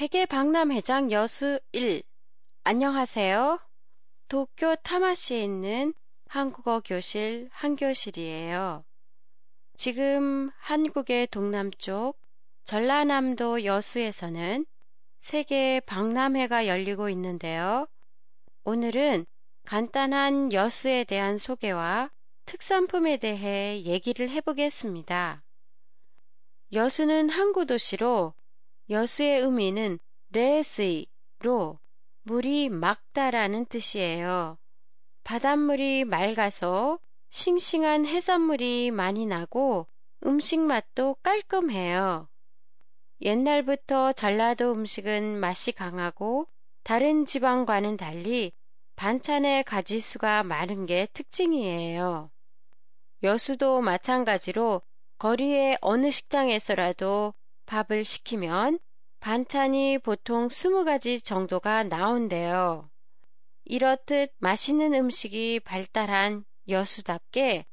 세계 박람회장 여수 1 안녕하세요. 도쿄 타마시에 있는 한국어 교실 한교실이에요. 지금 한국의 동남쪽 전라남도 여수에서는 세계 박람회가 열리고 있는데요. 오늘은 간단한 여수에 대한 소개와 특산품에 대해 얘기를 해보겠습니다. 여수는 항구 도시로 여수의 의미는 레스이로 물이 맑다라는 뜻이에요. 바닷물이 맑아서 싱싱한 해산물이 많이 나고 음식 맛도 깔끔해요. 옛날부터 전라도 음식은 맛이 강하고 다른 지방과는 달리 반찬의 가지수가 많은 게 특징이에요. 여수도 마찬가지로 거리의 어느 식당에서라도 밥을 시키면 반찬이 보통 20가지 정도가 나온대요. 이렇듯 맛있는 음식이 발달한 여수답게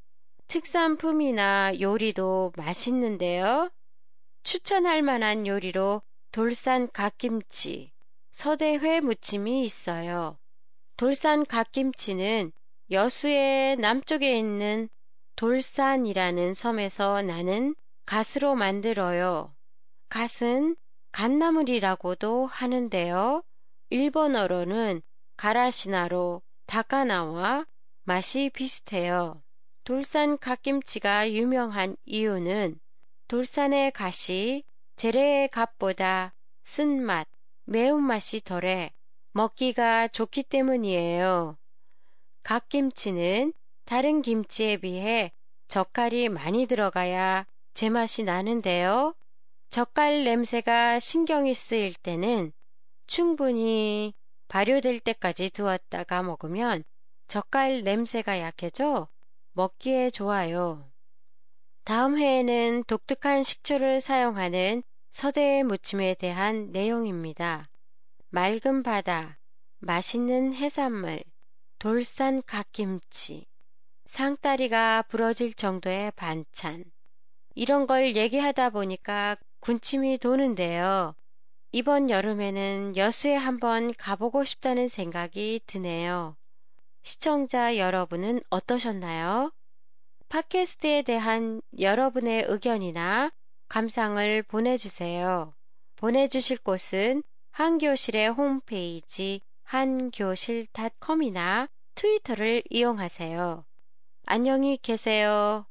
특산품이나 요리도 맛있는데요. 추천할 만한 요리로 돌산 갓김치, 서대회 무침이 있어요. 돌산 갓김치는 여수의 남쪽에 있는 돌산이라는 섬에서 나는 갓으로 만들어요. 갓은 갓나물이라고도 하는데요. 일본어로는 가라시나로 다카나와 맛이 비슷해요. 돌산 갓김치가 유명한 이유는 돌산의 갓이 재래의 갓보다 쓴맛, 매운맛이 덜해 먹기가 좋기 때문이에요. 갓김치는 다른 김치에 비해 젓갈이 많이 들어가야 제맛이 나는데요. 젓갈 냄새가 신경이 쓰일 때는 충분히 발효될 때까지 두었다가 먹으면 젓갈 냄새가 약해져 먹기에 좋아요. 다음 회에는 독특한 식초를 사용하는 서대의 무침에 대한 내용입니다. 맑은 바다, 맛있는 해산물, 돌산 갓김치, 상다리가 부러질 정도의 반찬. 이런 걸 얘기하다 보니까 군침이 도는데요. 이번 여름에는 여수에 한번 가보고 싶다는 생각이 드네요. 시청자 여러분은 어떠셨나요? 팟캐스트에 대한 여러분의 의견이나 감상을 보내주세요. 보내주실 곳은 한교실의 홈페이지 한교실닷컴이나 트위터를 이용하세요. 안녕히 계세요.